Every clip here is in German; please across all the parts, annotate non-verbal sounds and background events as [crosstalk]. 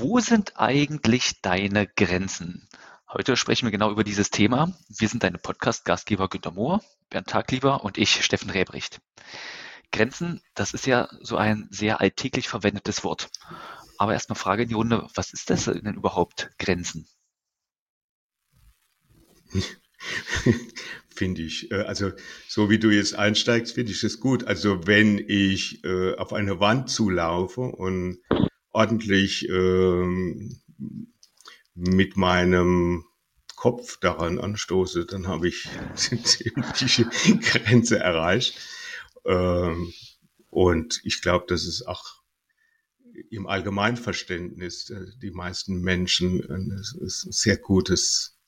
Wo sind eigentlich deine Grenzen? Heute sprechen wir genau über dieses Thema. Wir sind deine Podcast-Gastgeber Günter Mohr, Bernd Taglieber und ich, Steffen Rebricht. Grenzen, das ist ja so ein sehr alltäglich verwendetes Wort. Aber erstmal Frage in die Runde, was ist das denn überhaupt Grenzen? [laughs] finde ich. Äh, also so wie du jetzt einsteigst, finde ich es gut. Also wenn ich äh, auf eine Wand zulaufe und ordentlich ähm, mit meinem Kopf daran anstoße, dann habe ich [laughs] die Grenze erreicht. Ähm, und ich glaube, das ist auch im Allgemeinverständnis äh, die meisten Menschen ein, sehr gutes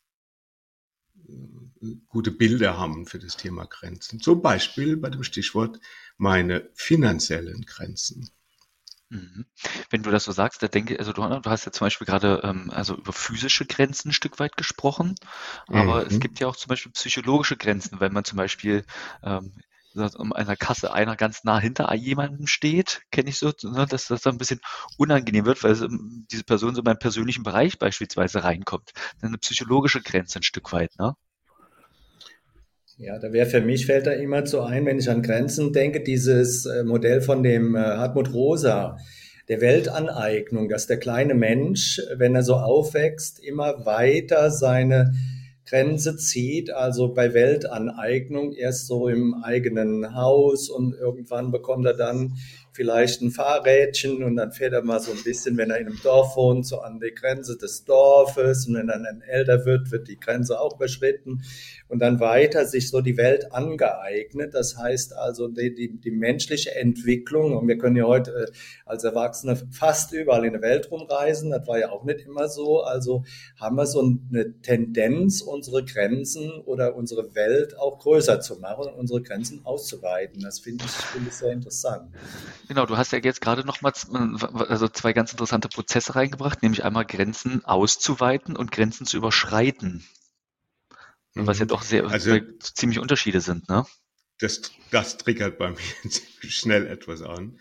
gute Bilder haben für das Thema Grenzen. Zum Beispiel bei dem Stichwort meine finanziellen Grenzen. Mhm. Wenn du das so sagst, da denke also du, du hast ja zum Beispiel gerade ähm, also über physische Grenzen ein Stück weit gesprochen, aber mhm. es gibt ja auch zum Beispiel psychologische Grenzen, wenn man zum Beispiel ähm, um einer Kasse einer ganz nah hinter jemandem steht, kenne ich so, ne, dass das dann ein bisschen unangenehm wird, weil ähm, diese Person so in meinen persönlichen Bereich beispielsweise reinkommt. Dann eine psychologische Grenze ein Stück weit, ne? Ja, da wäre für mich fällt da immer so ein, wenn ich an Grenzen denke, dieses äh, Modell von dem äh, Hartmut Rosa, der Weltaneignung, dass der kleine Mensch, wenn er so aufwächst, immer weiter seine Grenze zieht, also bei Weltaneignung erst so im eigenen Haus und irgendwann bekommt er dann vielleicht ein Fahrrädchen und dann fährt er mal so ein bisschen, wenn er in einem Dorf wohnt, so an die Grenze des Dorfes und wenn er dann älter wird, wird die Grenze auch überschritten und dann weiter sich so die Welt angeeignet. Das heißt also die, die, die menschliche Entwicklung und wir können ja heute äh, als Erwachsene fast überall in der Welt rumreisen, das war ja auch nicht immer so, also haben wir so eine Tendenz, unsere Grenzen oder unsere Welt auch größer zu machen und unsere Grenzen auszuweiten. Das finde ich, finde ich sehr interessant. Genau, du hast ja jetzt gerade noch mal also zwei ganz interessante Prozesse reingebracht, nämlich einmal Grenzen auszuweiten und Grenzen zu überschreiten. Mhm. Was ja doch sehr also, ziemlich Unterschiede sind, ne? Das, das triggert bei [laughs] mir schnell etwas an.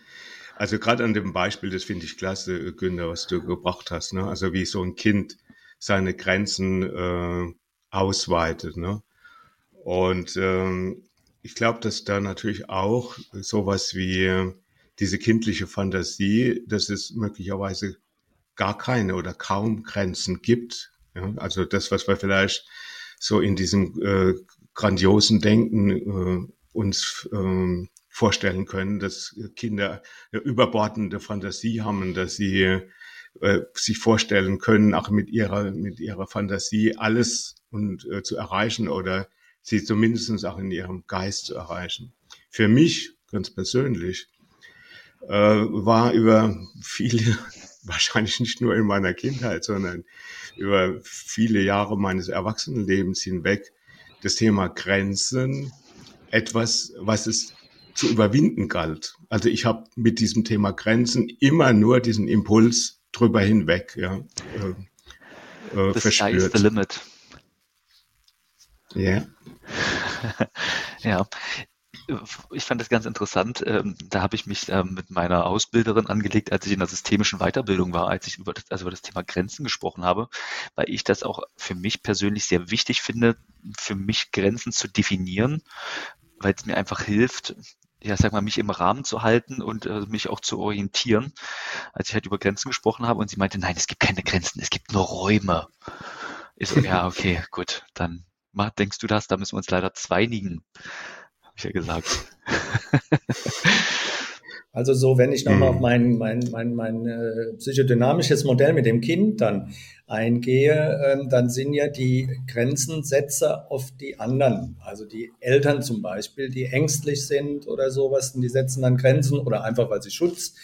Also gerade an dem Beispiel, das finde ich klasse, Günther, was du gebracht hast. Ne? Also wie so ein Kind seine Grenzen äh, ausweitet. Ne? Und ähm, ich glaube, dass da natürlich auch sowas wie diese kindliche Fantasie, dass es möglicherweise gar keine oder kaum Grenzen gibt. Ja, also das, was wir vielleicht so in diesem äh, grandiosen Denken äh, uns äh, vorstellen können, dass Kinder eine überbordende Fantasie haben, dass sie äh, sich vorstellen können, auch mit ihrer mit ihrer Fantasie alles und äh, zu erreichen oder sie zumindest auch in ihrem Geist zu erreichen. Für mich ganz persönlich äh, war über [laughs] viele, wahrscheinlich nicht nur in meiner Kindheit, sondern über viele Jahre meines Erwachsenenlebens hinweg das Thema Grenzen etwas, was es zu überwinden galt. Also ich habe mit diesem Thema Grenzen immer nur diesen Impuls drüber hinweg ja, äh, äh, the verspürt. The limit. Ja. Yeah. [laughs] ja, ich fand das ganz interessant. Ähm, da habe ich mich ähm, mit meiner Ausbilderin angelegt, als ich in der systemischen Weiterbildung war, als ich über das, also über das Thema Grenzen gesprochen habe, weil ich das auch für mich persönlich sehr wichtig finde, für mich Grenzen zu definieren, weil es mir einfach hilft, ja, sag mal, mich im Rahmen zu halten und äh, mich auch zu orientieren. Als ich halt über Grenzen gesprochen habe und sie meinte, nein, es gibt keine Grenzen, es gibt nur Räume. Ich so, ja, okay, gut, dann denkst du das, da müssen wir uns leider zweinigen ja gesagt. [laughs] Also so, wenn ich nochmal hm. auf mein, mein, mein, mein äh, psychodynamisches Modell mit dem Kind dann eingehe, äh, dann sind ja die Grenzensetzer oft die anderen. Also die Eltern zum Beispiel, die ängstlich sind oder sowas, die setzen dann Grenzen oder einfach, weil sie Schutz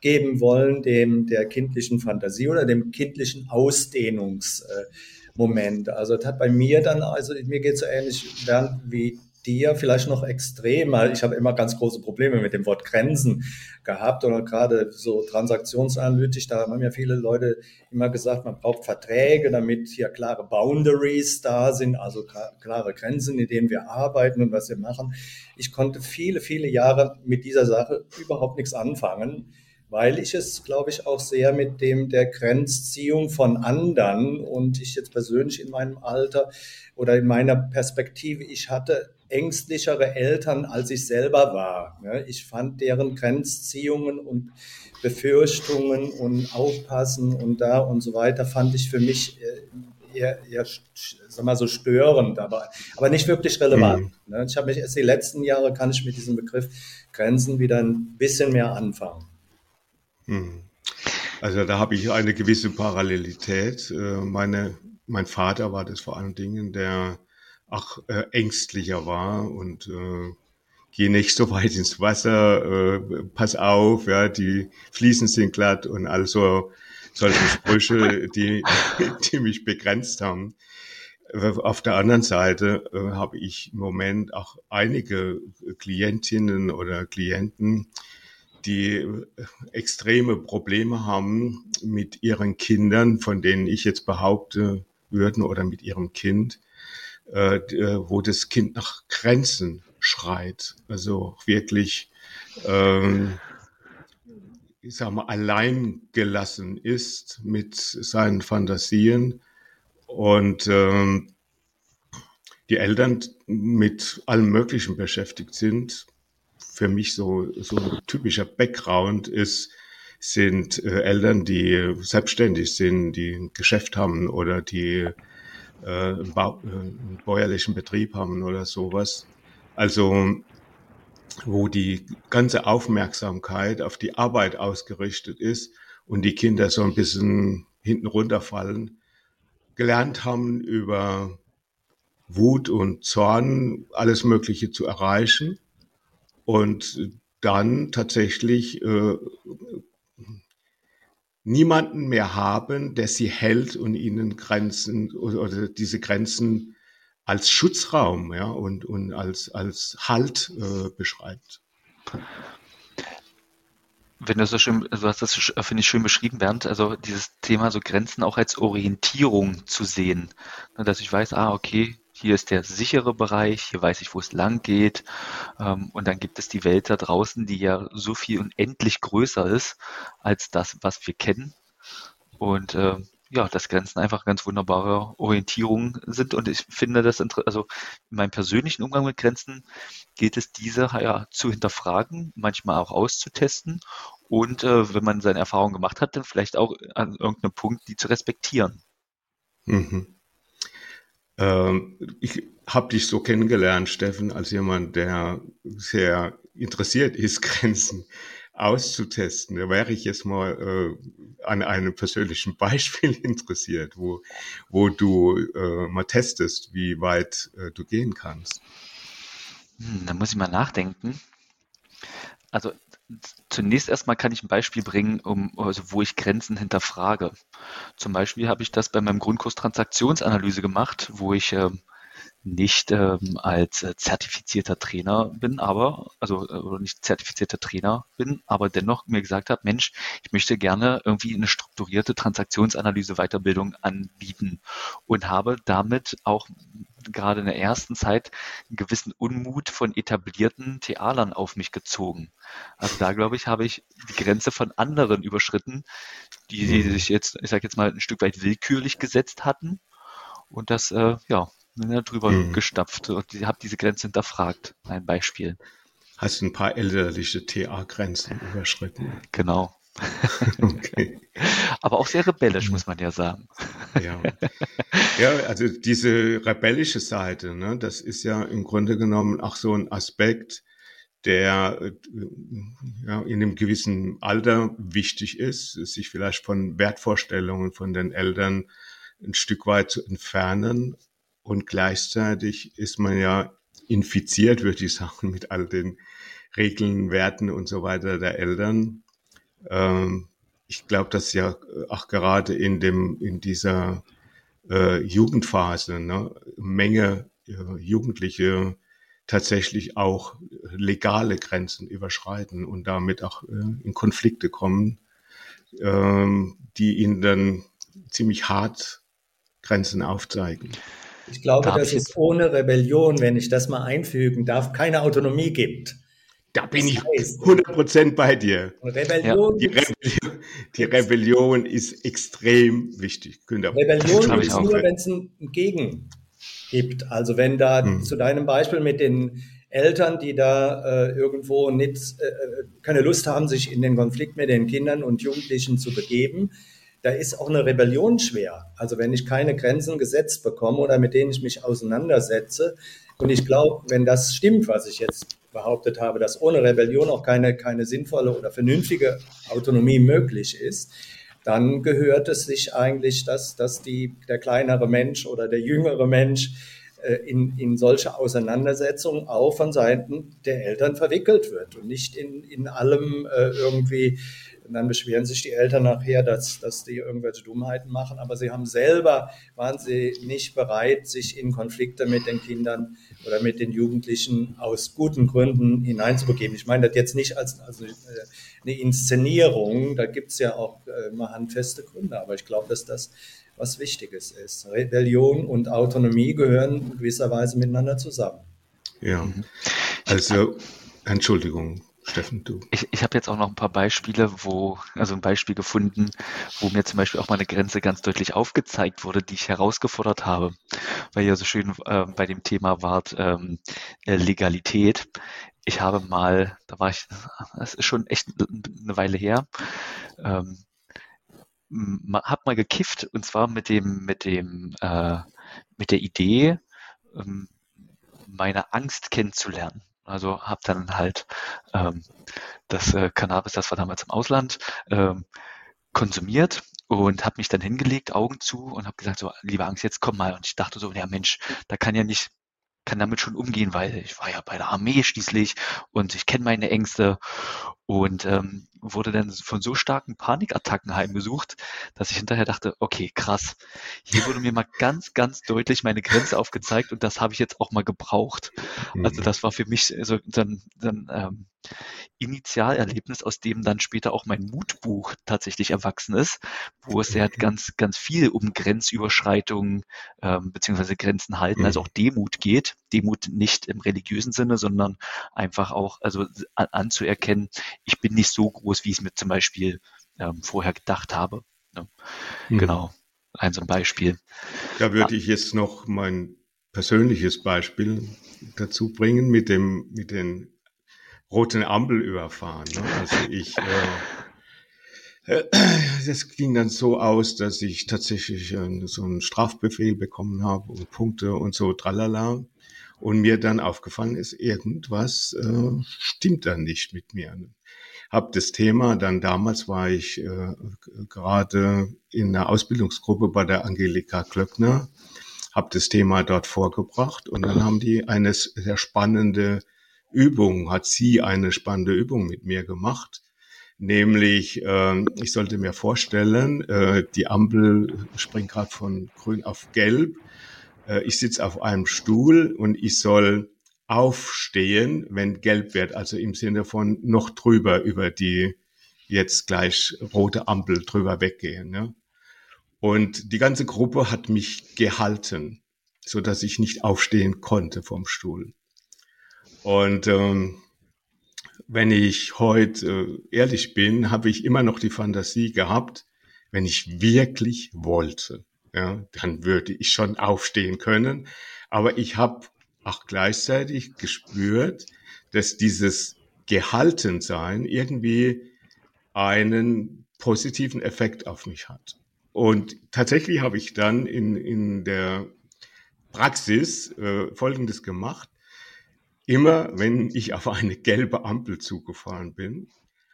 geben wollen, dem der kindlichen Fantasie oder dem kindlichen Ausdehnungsmoment. also das hat bei mir dann, also mir geht es so ähnlich wie dir vielleicht noch extremer. Ich habe immer ganz große Probleme mit dem Wort Grenzen gehabt oder gerade so transaktionsanalytisch. Da haben ja viele Leute immer gesagt, man braucht Verträge, damit hier klare Boundaries da sind, also klare Grenzen, in denen wir arbeiten und was wir machen. Ich konnte viele, viele Jahre mit dieser Sache überhaupt nichts anfangen weil ich es, glaube ich, auch sehr mit dem der Grenzziehung von anderen und ich jetzt persönlich in meinem Alter oder in meiner Perspektive, ich hatte ängstlichere Eltern, als ich selber war. Ich fand deren Grenzziehungen und Befürchtungen und Aufpassen und da und so weiter, fand ich für mich äh, eher, eher sag mal so störend, aber, aber nicht wirklich relevant. Mhm. Ich habe mich erst die letzten Jahre, kann ich mit diesem Begriff Grenzen wieder ein bisschen mehr anfangen. Hm. Also da habe ich eine gewisse Parallelität. Äh, meine, mein Vater war das vor allen Dingen, der auch äh, ängstlicher war und äh, geh nicht so weit ins Wasser, äh, pass auf, ja, die Fliesen sind glatt und also solche Sprüche, die, [laughs] die mich begrenzt haben. Auf der anderen Seite äh, habe ich im Moment auch einige Klientinnen oder Klienten, die äh, extreme Probleme haben mit ihren Kindern, von denen ich jetzt behaupte würden, oder mit ihrem Kind, äh, äh, wo das Kind nach Grenzen schreit. Also wirklich, ähm, ich sag mal, allein gelassen ist mit seinen Fantasien und ähm, die Eltern mit allem Möglichen beschäftigt sind, für mich so, so ein typischer Background ist, sind äh, Eltern, die selbstständig sind, die ein Geschäft haben oder die äh, einen, Bau, äh, einen bäuerlichen Betrieb haben oder sowas. Also wo die ganze Aufmerksamkeit auf die Arbeit ausgerichtet ist und die Kinder so ein bisschen hinten runterfallen, gelernt haben über Wut und Zorn alles Mögliche zu erreichen und dann tatsächlich äh, niemanden mehr haben, der sie hält und ihnen Grenzen oder, diese Grenzen als Schutzraum ja, und, und als, als Halt äh, beschreibt. Wenn du so schön, also hast das, finde ich, schön beschrieben, Bernd, also dieses Thema so Grenzen auch als Orientierung zu sehen. Dass ich weiß, ah, okay, hier ist der sichere Bereich, hier weiß ich, wo es lang geht. Ähm, und dann gibt es die Welt da draußen, die ja so viel unendlich größer ist als das, was wir kennen. Und äh, ja, dass Grenzen einfach ganz wunderbare Orientierungen sind. Und ich finde das, also in meinem persönlichen Umgang mit Grenzen gilt es, diese ja zu hinterfragen, manchmal auch auszutesten und äh, wenn man seine Erfahrungen gemacht hat, dann vielleicht auch an irgendeinem Punkt die zu respektieren. Mhm. Ähm, ich habe dich so kennengelernt, Steffen, als jemand, der sehr interessiert ist, [laughs] Grenzen auszutesten. Da wäre ich jetzt mal äh, an einem persönlichen [laughs] Beispiel interessiert, wo, wo du äh, mal testest, wie weit äh, du gehen kannst. Hm, da muss ich mal nachdenken. Also zunächst erstmal kann ich ein Beispiel bringen, um, also wo ich Grenzen hinterfrage. Zum Beispiel habe ich das bei meinem Grundkurs Transaktionsanalyse gemacht, wo ich ähm, nicht ähm, als äh, zertifizierter Trainer bin, aber, also äh, nicht zertifizierter Trainer bin, aber dennoch mir gesagt habe, Mensch, ich möchte gerne irgendwie eine strukturierte Transaktionsanalyse Weiterbildung anbieten und habe damit auch gerade in der ersten Zeit einen gewissen Unmut von etablierten Thealern auf mich gezogen. Also da glaube ich, habe ich die Grenze von anderen überschritten, die, die mhm. sich jetzt, ich sage jetzt mal, ein Stück weit willkürlich gesetzt hatten und das, äh, ja, drüber mhm. gestapft und ich habe diese Grenze hinterfragt. Ein Beispiel. Hast ein paar elterliche TA-Grenzen überschritten. Genau. [laughs] okay. Aber auch sehr rebellisch, muss man ja sagen. Ja, ja also diese rebellische Seite, ne, das ist ja im Grunde genommen auch so ein Aspekt, der äh, ja, in einem gewissen Alter wichtig ist, sich vielleicht von Wertvorstellungen von den Eltern ein Stück weit zu entfernen. Und gleichzeitig ist man ja infiziert, würde ich sagen, mit all den Regeln, Werten und so weiter der Eltern. Ähm, ich glaube, dass ja auch gerade in dem in dieser äh, Jugendphase ne, Menge äh, Jugendliche tatsächlich auch legale Grenzen überschreiten und damit auch äh, in Konflikte kommen, ähm, die ihnen dann ziemlich hart Grenzen aufzeigen. Ich glaube, dass es ohne Rebellion, wenn ich das mal einfügen darf, keine Autonomie gibt. Da bin ich 100% bei dir. Rebellion ja. die, Rebellion, die, Rebellion, ist extrem wichtig. Rebellion ist nur, wenn es ein Gegen gibt. Also wenn da hm. zu deinem Beispiel mit den Eltern, die da äh, irgendwo nicht, äh, äh, keine Lust haben, sich in den Konflikt mit den Kindern und Jugendlichen zu begeben, da ist auch eine Rebellion schwer. Also wenn ich keine Grenzen gesetzt bekomme oder mit denen ich mich auseinandersetze, und ich glaube, wenn das stimmt, was ich jetzt behauptet habe, dass ohne Rebellion auch keine, keine sinnvolle oder vernünftige Autonomie möglich ist, dann gehört es sich eigentlich, dass, dass die, der kleinere Mensch oder der jüngere Mensch äh, in, in solche Auseinandersetzungen auch von Seiten der Eltern verwickelt wird und nicht in, in allem äh, irgendwie und dann beschweren sich die Eltern nachher, dass, dass die irgendwelche Dummheiten machen. Aber sie haben selber, waren sie nicht bereit, sich in Konflikte mit den Kindern oder mit den Jugendlichen aus guten Gründen hineinzubegeben. Ich meine das jetzt nicht als, als eine Inszenierung, da gibt es ja auch äh, mal handfeste Gründe. Aber ich glaube, dass das was Wichtiges ist. Rebellion und Autonomie gehören in gewisser Weise miteinander zusammen. Ja, also Entschuldigung. Steffen, du. Ich, ich habe jetzt auch noch ein paar Beispiele, wo, also ein Beispiel gefunden, wo mir zum Beispiel auch meine Grenze ganz deutlich aufgezeigt wurde, die ich herausgefordert habe, weil ihr so schön äh, bei dem Thema wart, ähm, äh, Legalität. Ich habe mal, da war ich, das ist schon echt eine Weile her, ähm, hab mal gekifft und zwar mit dem, mit dem, äh, mit der Idee, ähm, meine Angst kennenzulernen. Also habe dann halt ähm, das äh, Cannabis, das war damals im Ausland, ähm, konsumiert und habe mich dann hingelegt, Augen zu und habe gesagt, so, liebe Angst, jetzt komm mal. Und ich dachte so, ja Mensch, da kann ja nicht, kann damit schon umgehen, weil ich war ja bei der Armee schließlich und ich kenne meine Ängste und ähm, wurde dann von so starken Panikattacken heimgesucht, dass ich hinterher dachte, okay, krass, hier wurde mir mal ganz, ganz deutlich meine Grenze aufgezeigt und das habe ich jetzt auch mal gebraucht. Also mhm. das war für mich so dann, dann ähm, Initialerlebnis, aus dem dann später auch mein Mutbuch tatsächlich erwachsen ist, wo es ja ganz, ganz viel um Grenzüberschreitungen ähm, beziehungsweise Grenzen halten, also auch Demut geht. Demut nicht im religiösen Sinne, sondern einfach auch also an, anzuerkennen, ich bin nicht so groß, wie ich es mir zum Beispiel ähm, vorher gedacht habe. Ne? Mhm. Genau, ein so ein Beispiel. Da würde ich jetzt noch mein persönliches Beispiel dazu bringen mit dem mit den roten Ampel überfahren. Ne? Also ich äh, äh, das ging dann so aus, dass ich tatsächlich äh, so einen Strafbefehl bekommen habe und Punkte und so tralala. Und mir dann aufgefallen ist, irgendwas äh, stimmt da nicht mit mir. Hab das Thema, dann damals war ich äh, gerade in der Ausbildungsgruppe bei der Angelika Klöckner, habe das Thema dort vorgebracht und dann haben die eine sehr spannende Übung, hat sie eine spannende Übung mit mir gemacht. Nämlich, äh, ich sollte mir vorstellen, äh, die Ampel springt gerade von grün auf gelb. Äh, ich sitze auf einem Stuhl und ich soll aufstehen, wenn gelb wird, also im Sinne von noch drüber über die jetzt gleich rote Ampel drüber weggehen. Ne? Und die ganze Gruppe hat mich gehalten, so dass ich nicht aufstehen konnte vom Stuhl. Und ähm, wenn ich heute äh, ehrlich bin, habe ich immer noch die Fantasie gehabt, wenn ich wirklich wollte, ja, dann würde ich schon aufstehen können. Aber ich habe auch gleichzeitig gespürt, dass dieses Gehaltensein irgendwie einen positiven Effekt auf mich hat. Und tatsächlich habe ich dann in, in der Praxis äh, Folgendes gemacht. Immer wenn ich auf eine gelbe Ampel zugefahren bin,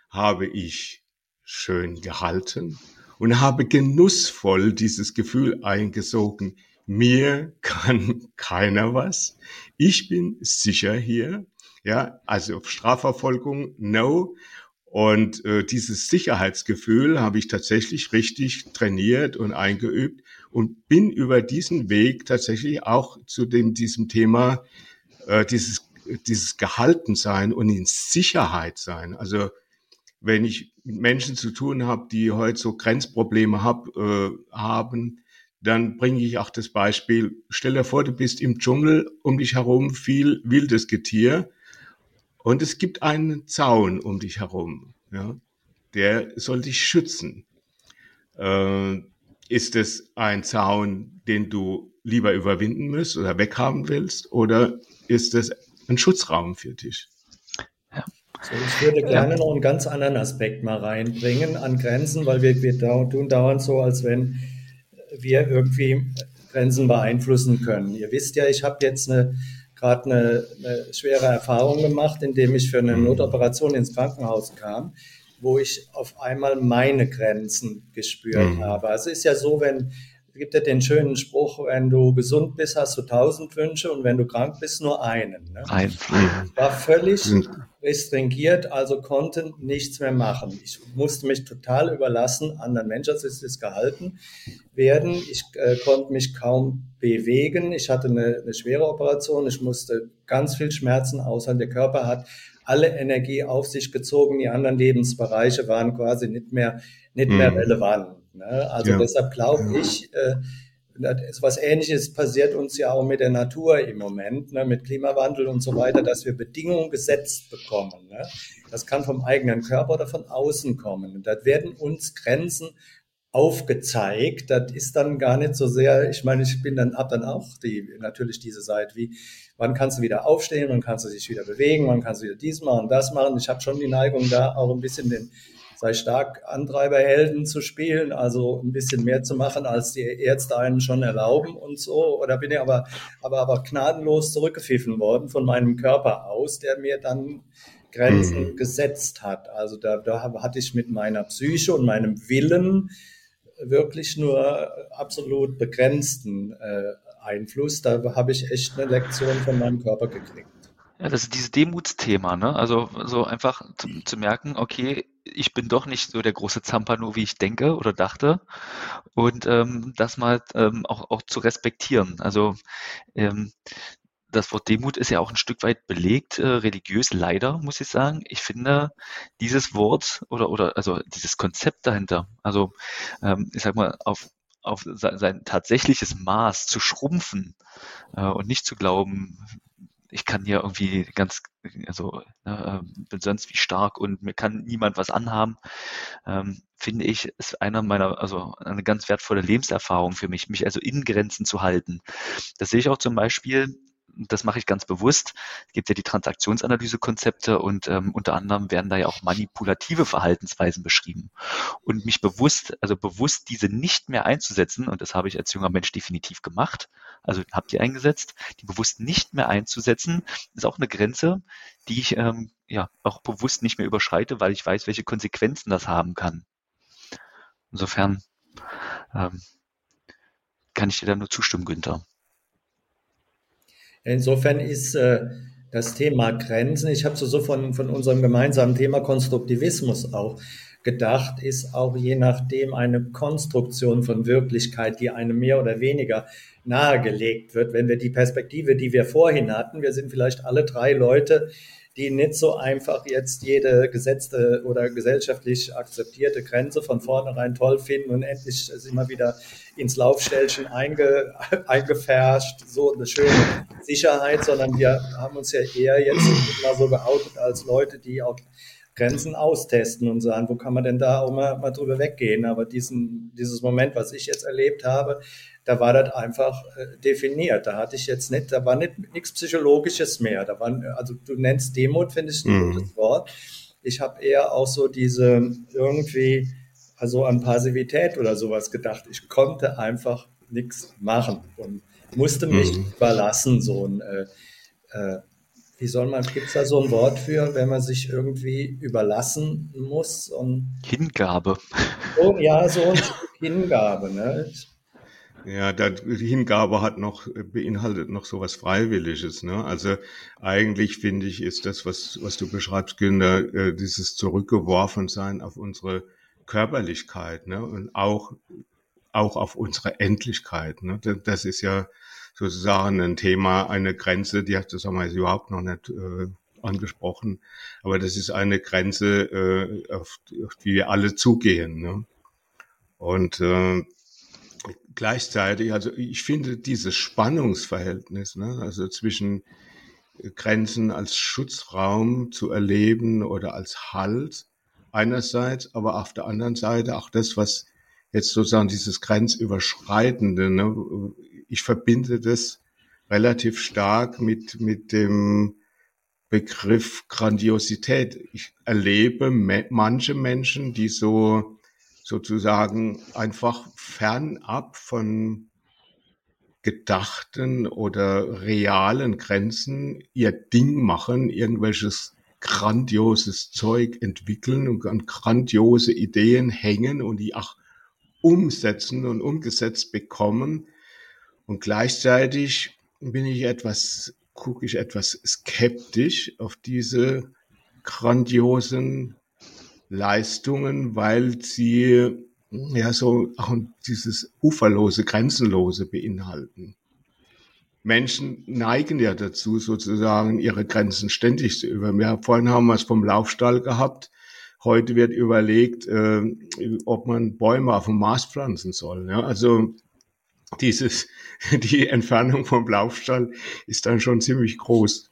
habe ich schön gehalten und habe genussvoll dieses Gefühl eingesogen, mir kann keiner was. Ich bin sicher hier. Ja, also Strafverfolgung, no. Und äh, dieses Sicherheitsgefühl habe ich tatsächlich richtig trainiert und eingeübt und bin über diesen Weg tatsächlich auch zu dem, diesem Thema, äh, dieses dieses Gehaltensein und in Sicherheit sein. Also wenn ich mit Menschen zu tun habe, die heute so Grenzprobleme hab, äh, haben, dann bringe ich auch das Beispiel, stell dir vor, du bist im Dschungel, um dich herum viel wildes Getier Und es gibt einen Zaun um dich herum. Ja? Der soll dich schützen. Äh, ist es ein Zaun, den du lieber überwinden müsst oder weghaben willst? Oder ist es ein Schutzraum für dich? Ja. So, ich würde gerne noch einen ganz anderen Aspekt mal reinbringen an Grenzen, weil wir, wir tun dauernd so, als wenn wir irgendwie Grenzen beeinflussen können. Ihr wisst ja, ich habe jetzt eine gerade eine, eine, schwere Erfahrung gemacht, indem ich für eine mhm. Notoperation ins Krankenhaus kam, wo ich auf einmal meine Grenzen gespürt mhm. habe. Also es ist ja so, wenn es gibt ja den schönen Spruch, wenn du gesund bist, hast du tausend Wünsche und wenn du krank bist, nur einen. Ne? Ein. Ich war völlig restringiert, also konnte nichts mehr machen. Ich musste mich total überlassen anderen Menschen, also ist es gehalten werden. Ich äh, konnte mich kaum bewegen. Ich hatte eine, eine schwere Operation. Ich musste ganz viel Schmerzen aushalten. Der Körper hat alle Energie auf sich gezogen. Die anderen Lebensbereiche waren quasi nicht mehr, nicht mehr mhm. relevant. Ne? Also ja. deshalb glaube ich, äh, was Ähnliches passiert uns ja auch mit der Natur im Moment, ne, mit Klimawandel und so weiter, dass wir Bedingungen gesetzt bekommen. Ne? Das kann vom eigenen Körper oder von außen kommen. Und da werden uns Grenzen aufgezeigt. Das ist dann gar nicht so sehr, ich meine, ich bin dann, ab dann auch die, natürlich diese Seite, wie, wann kannst du wieder aufstehen, wann kannst du dich wieder bewegen, wann kannst du wieder dies machen, das machen. Ich habe schon die Neigung, da auch ein bisschen den, sei stark Antreiberhelden zu spielen, also ein bisschen mehr zu machen, als die Ärzte einen schon erlauben und so. Oder bin ich aber, aber, aber gnadenlos zurückgepfiffen worden von meinem Körper aus, der mir dann Grenzen mhm. gesetzt hat. Also da, da hatte ich mit meiner Psyche und meinem Willen wirklich nur absolut begrenzten äh, Einfluss. Da habe ich echt eine Lektion von meinem Körper gekriegt. Ja, das ist dieses Demutsthema, ne? Also so einfach zu, zu, merken, okay, ich bin doch nicht so der große Zampano, wie ich denke oder dachte. Und ähm, das mal ähm, auch, auch zu respektieren. Also ähm, das Wort Demut ist ja auch ein Stück weit belegt, äh, religiös leider, muss ich sagen. Ich finde dieses Wort oder, oder also dieses Konzept dahinter, also ähm, ich sag mal, auf, auf sein, sein tatsächliches Maß zu schrumpfen äh, und nicht zu glauben, ich kann hier irgendwie ganz, also äh, bin sonst wie stark und mir kann niemand was anhaben, ähm, finde ich, ist einer meiner, also eine ganz wertvolle Lebenserfahrung für mich, mich also in Grenzen zu halten. Das sehe ich auch zum Beispiel das mache ich ganz bewusst. Es gibt ja die Transaktionsanalysekonzepte und ähm, unter anderem werden da ja auch manipulative Verhaltensweisen beschrieben. Und mich bewusst, also bewusst diese nicht mehr einzusetzen, und das habe ich als junger Mensch definitiv gemacht, also habt ihr eingesetzt, die bewusst nicht mehr einzusetzen, ist auch eine Grenze, die ich ähm, ja auch bewusst nicht mehr überschreite, weil ich weiß, welche Konsequenzen das haben kann. Insofern ähm, kann ich dir da nur zustimmen, Günther. Insofern ist äh, das Thema Grenzen, ich habe so von, von unserem gemeinsamen Thema Konstruktivismus auch gedacht, ist auch je nachdem eine Konstruktion von Wirklichkeit, die einem mehr oder weniger nahegelegt wird. Wenn wir die Perspektive, die wir vorhin hatten, wir sind vielleicht alle drei Leute, die nicht so einfach jetzt jede gesetzte oder gesellschaftlich akzeptierte Grenze von vornherein toll finden und endlich sind wir wieder ins Laufstellchen einge, [laughs] eingefärscht, so eine schöne Sicherheit, sondern wir haben uns ja eher jetzt mal so geoutet als Leute, die auch Grenzen austesten und sagen, wo kann man denn da auch mal, mal drüber weggehen. Aber diesen, dieses Moment, was ich jetzt erlebt habe, da war das einfach äh, definiert. Da hatte ich jetzt nicht, da war nicht nichts Psychologisches mehr. Da waren, also du nennst Demut, finde ich ein mhm. gutes Wort. Ich habe eher auch so diese irgendwie, also an Passivität oder sowas gedacht. Ich konnte einfach nichts machen und musste mich mhm. überlassen, so ein, äh, äh, wie soll man, gibt es da so ein Wort für, wenn man sich irgendwie überlassen muss? Und Hingabe. So, ja, so ein Hingabe. Ne? Ja, die Hingabe hat noch, beinhaltet noch so was Freiwilliges. Ne? Also eigentlich finde ich, ist das, was, was du beschreibst, Günther, äh, dieses Zurückgeworfensein auf unsere Körperlichkeit ne? und auch, auch auf unsere Endlichkeit. Ne? Das ist ja sozusagen ein Thema, eine Grenze, die hat das haben wir überhaupt noch nicht äh, angesprochen, aber das ist eine Grenze, äh, auf, auf die wir alle zugehen. Ne? Und äh, gleichzeitig, also ich finde dieses Spannungsverhältnis, ne, also zwischen Grenzen als Schutzraum zu erleben oder als Halt einerseits, aber auf der anderen Seite auch das, was jetzt sozusagen dieses Grenzüberschreitende, ne, ich verbinde das relativ stark mit, mit dem Begriff Grandiosität. Ich erlebe manche Menschen, die so sozusagen einfach fernab von gedachten oder realen Grenzen ihr Ding machen, irgendwelches grandioses Zeug entwickeln und an grandiose Ideen hängen und die auch umsetzen und umgesetzt bekommen. Und gleichzeitig bin ich etwas, gucke ich etwas skeptisch auf diese grandiosen Leistungen, weil sie ja so auch dieses uferlose, grenzenlose beinhalten. Menschen neigen ja dazu, sozusagen ihre Grenzen ständig zu über. Vorhin haben wir es vom Laufstall gehabt. Heute wird überlegt, äh, ob man Bäume auf dem Mars pflanzen soll. Ja? Also dieses, [laughs] die Entfernung vom Laufstall ist dann schon ziemlich groß.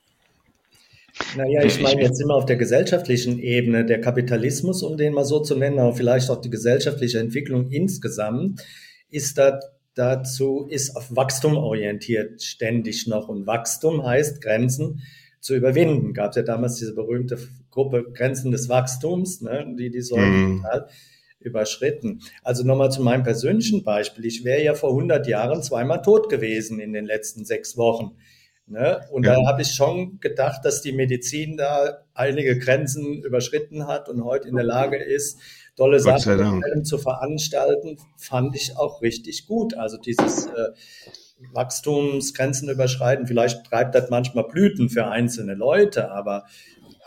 Naja, ich meine jetzt immer auf der gesellschaftlichen Ebene, der Kapitalismus, um den mal so zu nennen, aber vielleicht auch die gesellschaftliche Entwicklung insgesamt, ist da, dazu, ist auf Wachstum orientiert ständig noch. Und Wachstum heißt Grenzen zu überwinden. Gab es ja damals diese berühmte Gruppe Grenzen des Wachstums, ne, die die sollen mm. Überschritten. Also nochmal zu meinem persönlichen Beispiel. Ich wäre ja vor 100 Jahren zweimal tot gewesen in den letzten sechs Wochen. Ne? Und ja. da habe ich schon gedacht, dass die Medizin da einige Grenzen überschritten hat und heute in der Lage ist, tolle Sachen zu veranstalten, fand ich auch richtig gut. Also dieses äh, Wachstumsgrenzen überschreiten, vielleicht treibt das manchmal Blüten für einzelne Leute, aber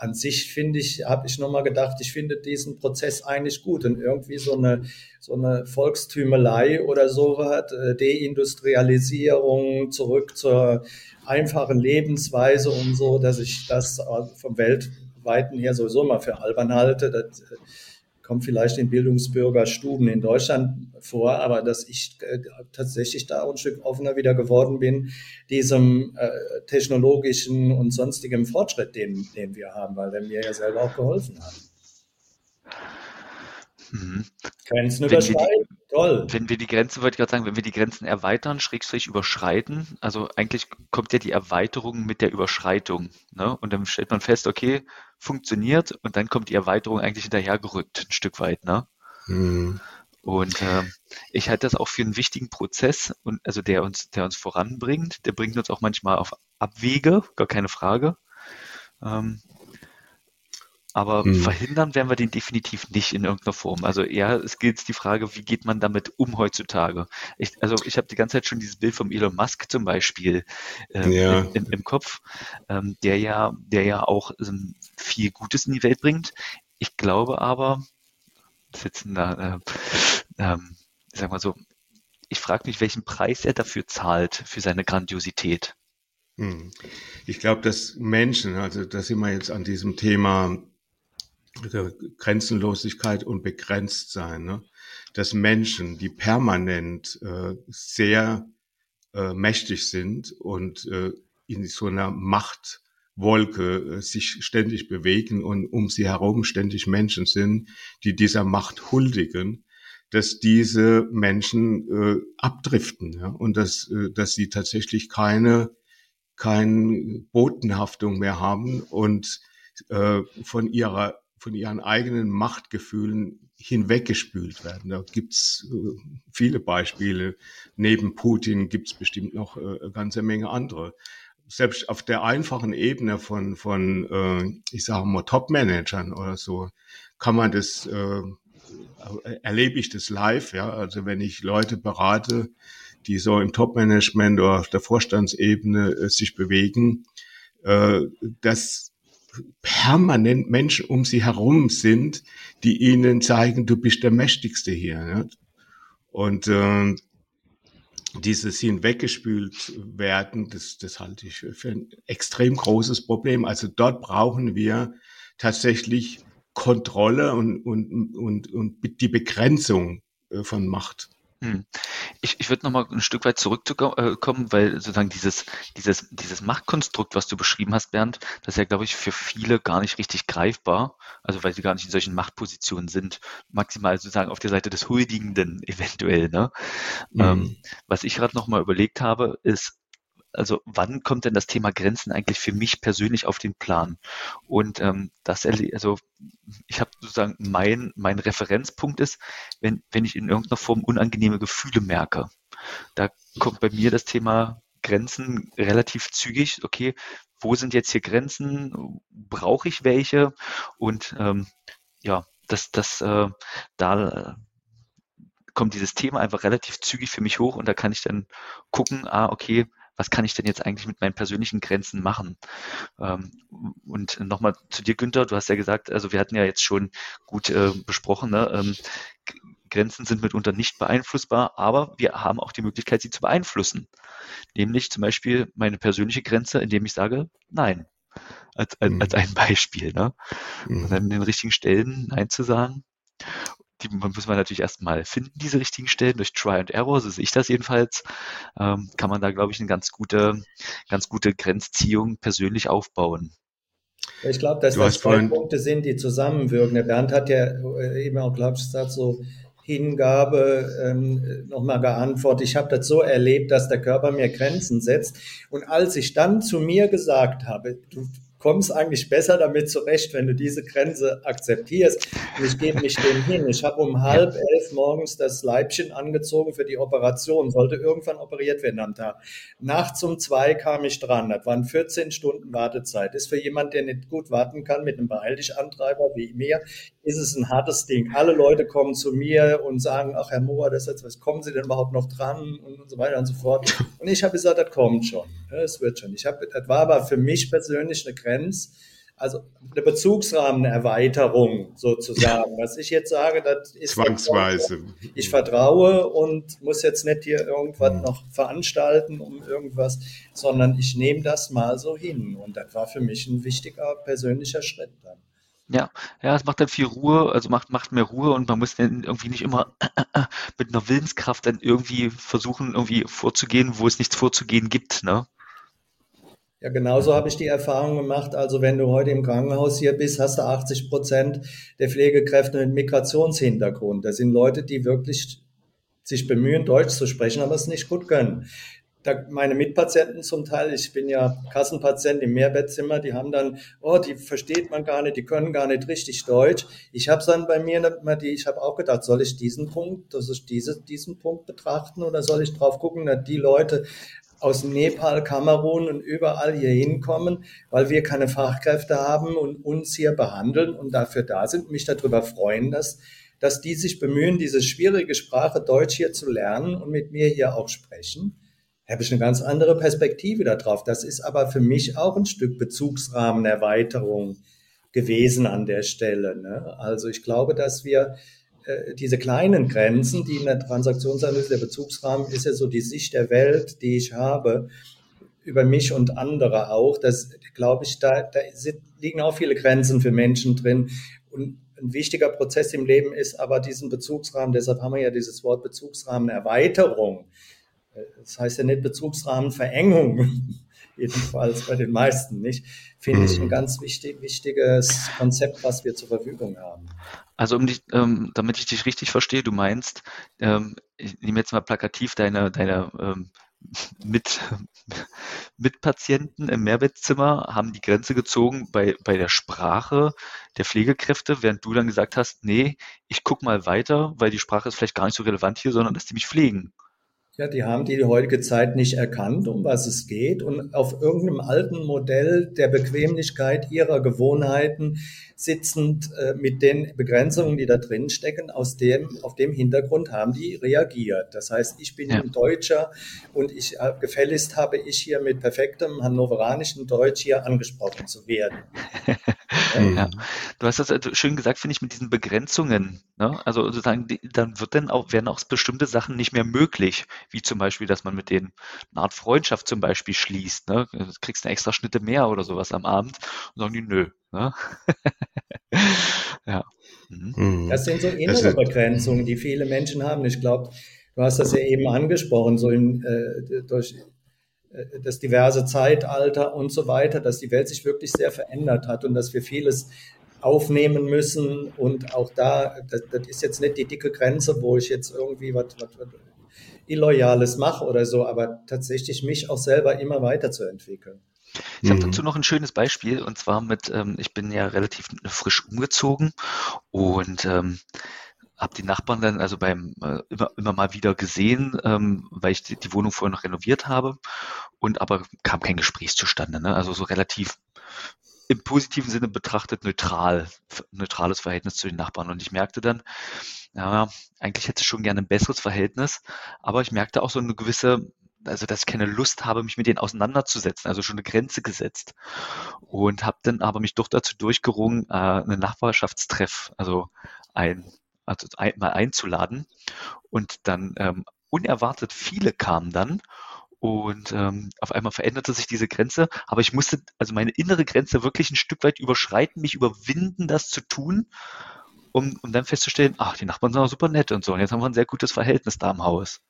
an sich finde ich, habe ich nochmal gedacht, ich finde diesen Prozess eigentlich gut und irgendwie so eine, so eine Volkstümelei oder so hat, äh, Deindustrialisierung zurück zur einfachen Lebensweise und so, dass ich das vom weltweiten her sowieso mal für albern halte. Das äh, kommt vielleicht in Bildungsbürgerstuben in Deutschland vor, aber dass ich äh, tatsächlich da ein Stück offener wieder geworden bin, diesem äh, technologischen und sonstigem Fortschritt, den, den wir haben, weil der mir ja selber auch geholfen hat. Mhm. Grenzen überschreiten, toll. Wenn wir die Grenzen, wollte ich gerade sagen, wenn wir die Grenzen erweitern, Schrägstrich überschreiten, also eigentlich kommt ja die Erweiterung mit der Überschreitung. Ne? Und dann stellt man fest, okay, funktioniert und dann kommt die Erweiterung eigentlich hinterhergerückt, ein Stück weit. Ne? Mhm. Und äh, ich halte das auch für einen wichtigen Prozess und also der uns, der uns voranbringt, der bringt uns auch manchmal auf Abwege, gar keine Frage. Ähm, aber mhm. verhindern werden wir den definitiv nicht in irgendeiner Form. Also eher es gilt die Frage, wie geht man damit um heutzutage? Ich, also ich habe die ganze Zeit schon dieses Bild vom Elon Musk zum Beispiel ähm, ja. in, in, im Kopf, ähm, der ja, der ja auch ähm, viel Gutes in die Welt bringt. Ich glaube aber, sitzen da, äh, äh, ich sag mal so, ich frage mich, welchen Preis er dafür zahlt für seine Grandiosität. Hm. Ich glaube, dass Menschen, also da sind wir jetzt an diesem Thema Grenzenlosigkeit und Begrenztsein, ne? dass Menschen, die permanent äh, sehr äh, mächtig sind und äh, in so einer Machtwolke äh, sich ständig bewegen und um sie herum ständig Menschen sind, die dieser Macht huldigen, dass diese Menschen äh, abdriften ja? und dass, äh, dass sie tatsächlich keine, keine Botenhaftung mehr haben und äh, von ihrer von ihren eigenen Machtgefühlen hinweggespült werden. Da gibt's äh, viele Beispiele. Neben Putin gibt's bestimmt noch äh, eine ganze Menge andere. Selbst auf der einfachen Ebene von, von äh, ich sage mal, Top-Managern oder so, kann man das, äh, erlebe ich das live. Ja? Also wenn ich Leute berate, die so im Top-Management oder auf der Vorstandsebene sich bewegen, das permanent Menschen um sie herum sind, die ihnen zeigen, du bist der Mächtigste hier. Ja? Und äh, dieses hinweggespült werden, das, das halte ich für ein extrem großes Problem. Also dort brauchen wir tatsächlich Kontrolle und, und, und, und die Begrenzung äh, von Macht. Hm. Ich, ich würde nochmal ein Stück weit zurückkommen, weil sozusagen dieses, dieses, dieses Machtkonstrukt, was du beschrieben hast, Bernd, das ist ja, glaube ich, für viele gar nicht richtig greifbar, also weil sie gar nicht in solchen Machtpositionen sind, maximal sozusagen auf der Seite des Huldigenden eventuell. Ne? Mhm. Ähm, was ich gerade nochmal überlegt habe, ist, also wann kommt denn das Thema Grenzen eigentlich für mich persönlich auf den Plan? Und ähm, das, also ich habe sozusagen mein, mein Referenzpunkt ist, wenn, wenn ich in irgendeiner Form unangenehme Gefühle merke. Da kommt bei mir das Thema Grenzen relativ zügig. Okay, wo sind jetzt hier Grenzen? Brauche ich welche? Und ähm, ja, das, das, äh, da kommt dieses Thema einfach relativ zügig für mich hoch und da kann ich dann gucken, ah, okay, was kann ich denn jetzt eigentlich mit meinen persönlichen Grenzen machen? Ähm, und nochmal zu dir, Günther, du hast ja gesagt, also wir hatten ja jetzt schon gut äh, besprochen, ne? Ähm, Grenzen sind mitunter nicht beeinflussbar, aber wir haben auch die Möglichkeit, sie zu beeinflussen. Nämlich zum Beispiel meine persönliche Grenze, indem ich sage, nein. Als, als, als mhm. ein Beispiel. Ne? Und dann in den richtigen Stellen Nein zu sagen die muss man natürlich erstmal finden, diese richtigen Stellen, durch Try and Error, so sehe ich das jedenfalls, ähm, kann man da, glaube ich, eine ganz gute, ganz gute Grenzziehung persönlich aufbauen. Ich glaube, dass das zwei Punkte sind, die zusammenwirken. Der Bernd hat ja äh, eben auch, glaube ich, gesagt, so Hingabe ähm, nochmal geantwortet. Ich habe das so erlebt, dass der Körper mir Grenzen setzt. Und als ich dann zu mir gesagt habe, du kommst eigentlich besser damit zurecht, wenn du diese Grenze akzeptierst. Und ich gebe mich dem hin. Ich habe um halb elf morgens das Leibchen angezogen für die Operation, sollte irgendwann operiert werden am Tag. Nachts um zwei kam ich dran. Das waren 14 Stunden Wartezeit. Ist für jemand, der nicht gut warten kann, mit einem Beeil Antreiber wie mir, ist es ein hartes Ding. Alle Leute kommen zu mir und sagen, ach Herr Mohr, das ist was, kommen Sie denn überhaupt noch dran und, und so weiter und so fort. Und ich habe gesagt, das kommt schon. Das wird schon. Ich habe, das war aber für mich persönlich eine Grenze, also eine Bezugsrahmenerweiterung sozusagen. Was ich jetzt sage, das ist zwangsweise. Ich vertraue und muss jetzt nicht hier irgendwas mhm. noch veranstalten um irgendwas, sondern ich nehme das mal so hin. Und das war für mich ein wichtiger persönlicher Schritt dann. Ja, ja, es macht dann viel Ruhe, also macht, macht mehr Ruhe und man muss dann irgendwie nicht immer [clears throat] mit einer Willenskraft dann irgendwie versuchen, irgendwie vorzugehen, wo es nichts vorzugehen gibt, ne? Ja, genauso habe ich die Erfahrung gemacht. Also wenn du heute im Krankenhaus hier bist, hast du 80 Prozent der Pflegekräfte mit Migrationshintergrund. Das sind Leute, die wirklich sich bemühen, Deutsch zu sprechen, aber es nicht gut können meine Mitpatienten zum Teil, ich bin ja Kassenpatient im Mehrbettzimmer, die haben dann, oh, die versteht man gar nicht, die können gar nicht richtig Deutsch. Ich habe dann bei mir ich habe auch gedacht, soll ich diesen Punkt, das ist diese, diesen Punkt betrachten oder soll ich drauf gucken, dass die Leute aus Nepal, Kamerun und überall hier hinkommen, weil wir keine Fachkräfte haben und uns hier behandeln und dafür da sind, mich darüber freuen, dass dass die sich bemühen, diese schwierige Sprache Deutsch hier zu lernen und mit mir hier auch sprechen habe ich eine ganz andere Perspektive darauf. Das ist aber für mich auch ein Stück Bezugsrahmenerweiterung gewesen an der Stelle. Ne? Also ich glaube, dass wir äh, diese kleinen Grenzen, die in der Transaktionsanalyse der Bezugsrahmen ist ja so die Sicht der Welt, die ich habe, über mich und andere auch. Das glaube ich, da, da sind, liegen auch viele Grenzen für Menschen drin. Und ein wichtiger Prozess im Leben ist aber diesen Bezugsrahmen, deshalb haben wir ja dieses Wort Bezugsrahmenerweiterung. Das heißt ja nicht Bezugsrahmenverengung, [laughs] jedenfalls bei den meisten nicht, finde ich ein mhm. ganz wichtig, wichtiges Konzept, was wir zur Verfügung haben. Also um dich, ähm, damit ich dich richtig verstehe, du meinst, ähm, ich nehme jetzt mal plakativ deine, deine ähm, mit, mit Patienten im Mehrbettzimmer haben die Grenze gezogen bei, bei der Sprache der Pflegekräfte, während du dann gesagt hast, nee, ich gucke mal weiter, weil die Sprache ist vielleicht gar nicht so relevant hier, sondern dass die mich pflegen. Ja, die haben die heutige Zeit nicht erkannt, um was es geht und auf irgendeinem alten Modell der Bequemlichkeit ihrer Gewohnheiten sitzend äh, mit den Begrenzungen, die da drin stecken, aus dem, auf dem Hintergrund haben die reagiert. Das heißt, ich bin ja. ein Deutscher und ich äh, gefälligst habe ich hier mit perfektem hannoveranischen Deutsch hier angesprochen zu werden. [laughs] ja. Du hast das äh, schön gesagt, finde ich, mit diesen Begrenzungen. Ne? Also sozusagen, die, dann wird dann auch, werden auch bestimmte Sachen nicht mehr möglich wie zum Beispiel, dass man mit denen eine Art Freundschaft zum Beispiel schließt. Ne? Du kriegst eine extra Schnitte mehr oder sowas am Abend und sagen die, nö. Ne? [laughs] ja. Mhm. mhm. Das sind so innere Begrenzungen, die viele Menschen haben. Ich glaube, Du hast das ja eben angesprochen, so in, äh, durch das diverse Zeitalter und so weiter, dass die Welt sich wirklich sehr verändert hat und dass wir vieles aufnehmen müssen. Und auch da, das, das ist jetzt nicht die dicke Grenze, wo ich jetzt irgendwie was, was, was Illoyales mache oder so, aber tatsächlich mich auch selber immer weiterzuentwickeln. Ich habe mhm. dazu noch ein schönes Beispiel und zwar mit, ähm, ich bin ja relativ frisch umgezogen und ähm, habe die Nachbarn dann also beim äh, immer, immer mal wieder gesehen, ähm, weil ich die, die, Wohnung vorher noch renoviert habe und aber kam kein Gespräch zustande. Ne? Also so relativ im positiven Sinne betrachtet neutral, neutrales Verhältnis zu den Nachbarn. Und ich merkte dann, ja, eigentlich hätte ich schon gerne ein besseres Verhältnis, aber ich merkte auch so eine gewisse, also dass ich keine Lust habe, mich mit denen auseinanderzusetzen, also schon eine Grenze gesetzt. Und habe dann aber mich doch dazu durchgerungen, äh, einen Nachbarschaftstreff, also ein, also ein, mal einzuladen. Und dann ähm, unerwartet viele kamen dann und ähm, auf einmal veränderte sich diese Grenze, aber ich musste also meine innere Grenze wirklich ein Stück weit überschreiten, mich überwinden, das zu tun, um, um dann festzustellen, ach, die Nachbarn sind auch super nett und so. Und jetzt haben wir ein sehr gutes Verhältnis da im Haus.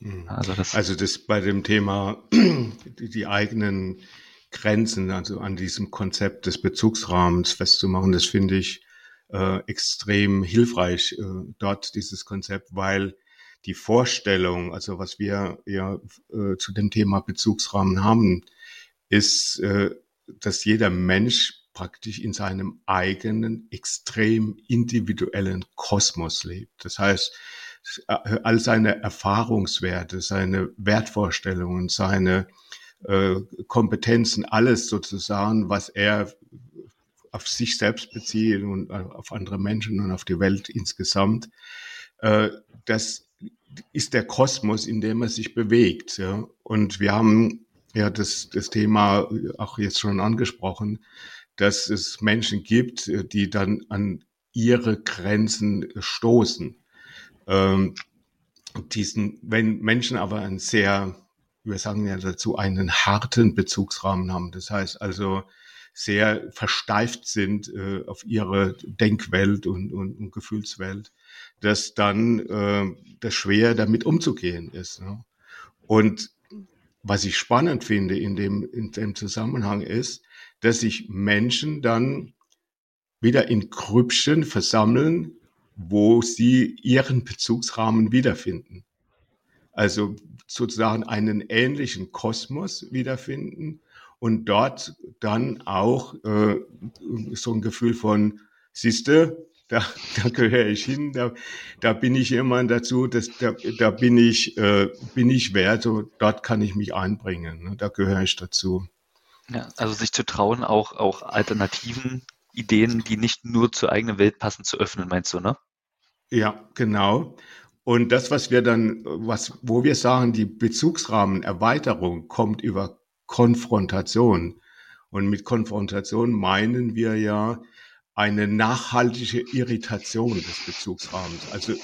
Mhm. Also das, also das bei dem Thema [clears throat] die, die eigenen Grenzen, also an diesem Konzept des Bezugsrahmens festzumachen, das finde ich äh, extrem hilfreich, äh, dort dieses Konzept, weil die Vorstellung, also was wir ja äh, zu dem Thema Bezugsrahmen haben, ist, äh, dass jeder Mensch praktisch in seinem eigenen, extrem individuellen Kosmos lebt. Das heißt, äh, all seine Erfahrungswerte, seine Wertvorstellungen, seine äh, Kompetenzen, alles sozusagen, was er auf sich selbst bezieht und auf andere Menschen und auf die Welt insgesamt, äh, das ist der Kosmos, in dem er sich bewegt. Und wir haben ja das, das Thema auch jetzt schon angesprochen, dass es Menschen gibt, die dann an ihre Grenzen stoßen. Ähm, diesen, wenn Menschen aber einen sehr, wir sagen ja dazu, einen harten Bezugsrahmen haben, das heißt also sehr versteift sind äh, auf ihre Denkwelt und, und, und Gefühlswelt, dass dann äh, das schwer damit umzugehen ist. Ne? Und was ich spannend finde in dem, in dem Zusammenhang ist, dass sich Menschen dann wieder in Grüppchen versammeln, wo sie ihren Bezugsrahmen wiederfinden. Also sozusagen einen ähnlichen Kosmos wiederfinden und dort dann auch äh, so ein Gefühl von, siehste, da, da gehöre ich hin, da, da bin ich jemand dazu, das, da, da bin ich, äh, bin ich wert, so, dort kann ich mich einbringen, ne, da gehöre ich dazu. Ja, also sich zu trauen, auch, auch alternativen Ideen, die nicht nur zur eigenen Welt passen, zu öffnen, meinst du, ne? Ja, genau. Und das, was wir dann, was, wo wir sagen, die Bezugsrahmenerweiterung kommt über Konfrontation. Und mit Konfrontation meinen wir ja, eine nachhaltige Irritation des Bezugsrahmens. Also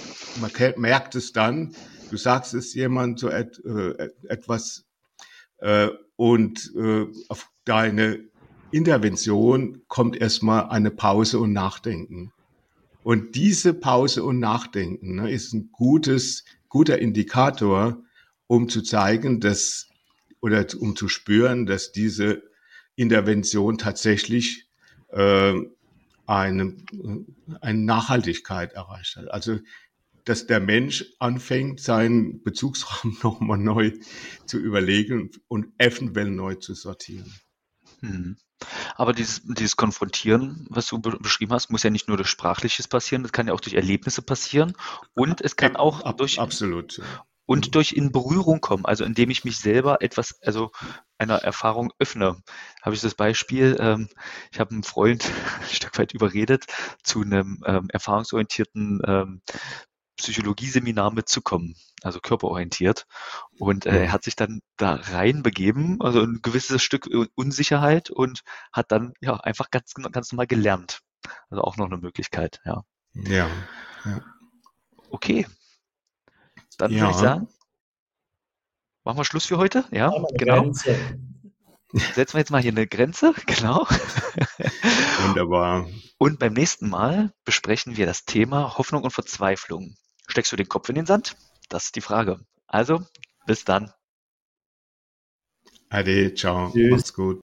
man merkt es dann, du sagst es jemand so et, äh, etwas äh, und äh, auf deine Intervention kommt erstmal eine Pause und Nachdenken. Und diese Pause und Nachdenken ne, ist ein gutes, guter Indikator, um zu zeigen, dass oder um zu spüren, dass diese Intervention tatsächlich äh, eine, eine Nachhaltigkeit erreicht hat. Also dass der Mensch anfängt, seinen Bezugsraum [laughs] nochmal neu zu überlegen und eventuell neu zu sortieren. Hm. Aber dieses, dieses Konfrontieren, was du beschrieben hast, muss ja nicht nur durch Sprachliches passieren, das kann ja auch durch Erlebnisse passieren und es kann auch durch absolut und durch in Berührung kommen, also indem ich mich selber etwas, also einer Erfahrung öffne. Habe ich das Beispiel, ähm, ich habe einen Freund [laughs] ein Stück weit überredet, zu einem ähm, erfahrungsorientierten ähm, Psychologieseminar mitzukommen, also körperorientiert. Und äh, er hat sich dann da reinbegeben, also ein gewisses Stück Unsicherheit und hat dann ja einfach ganz, ganz normal gelernt. Also auch noch eine Möglichkeit, ja. Ja. ja. Okay, dann ja. würde ich sagen, machen wir Schluss für heute. Ja, genau. Grenze. Setzen wir jetzt mal hier eine Grenze, [laughs] genau. Wunderbar. Und beim nächsten Mal besprechen wir das Thema Hoffnung und Verzweiflung. Steckst du den Kopf in den Sand? das ist die Frage. Also, bis dann. Ade, ciao, Tschüss. macht's gut.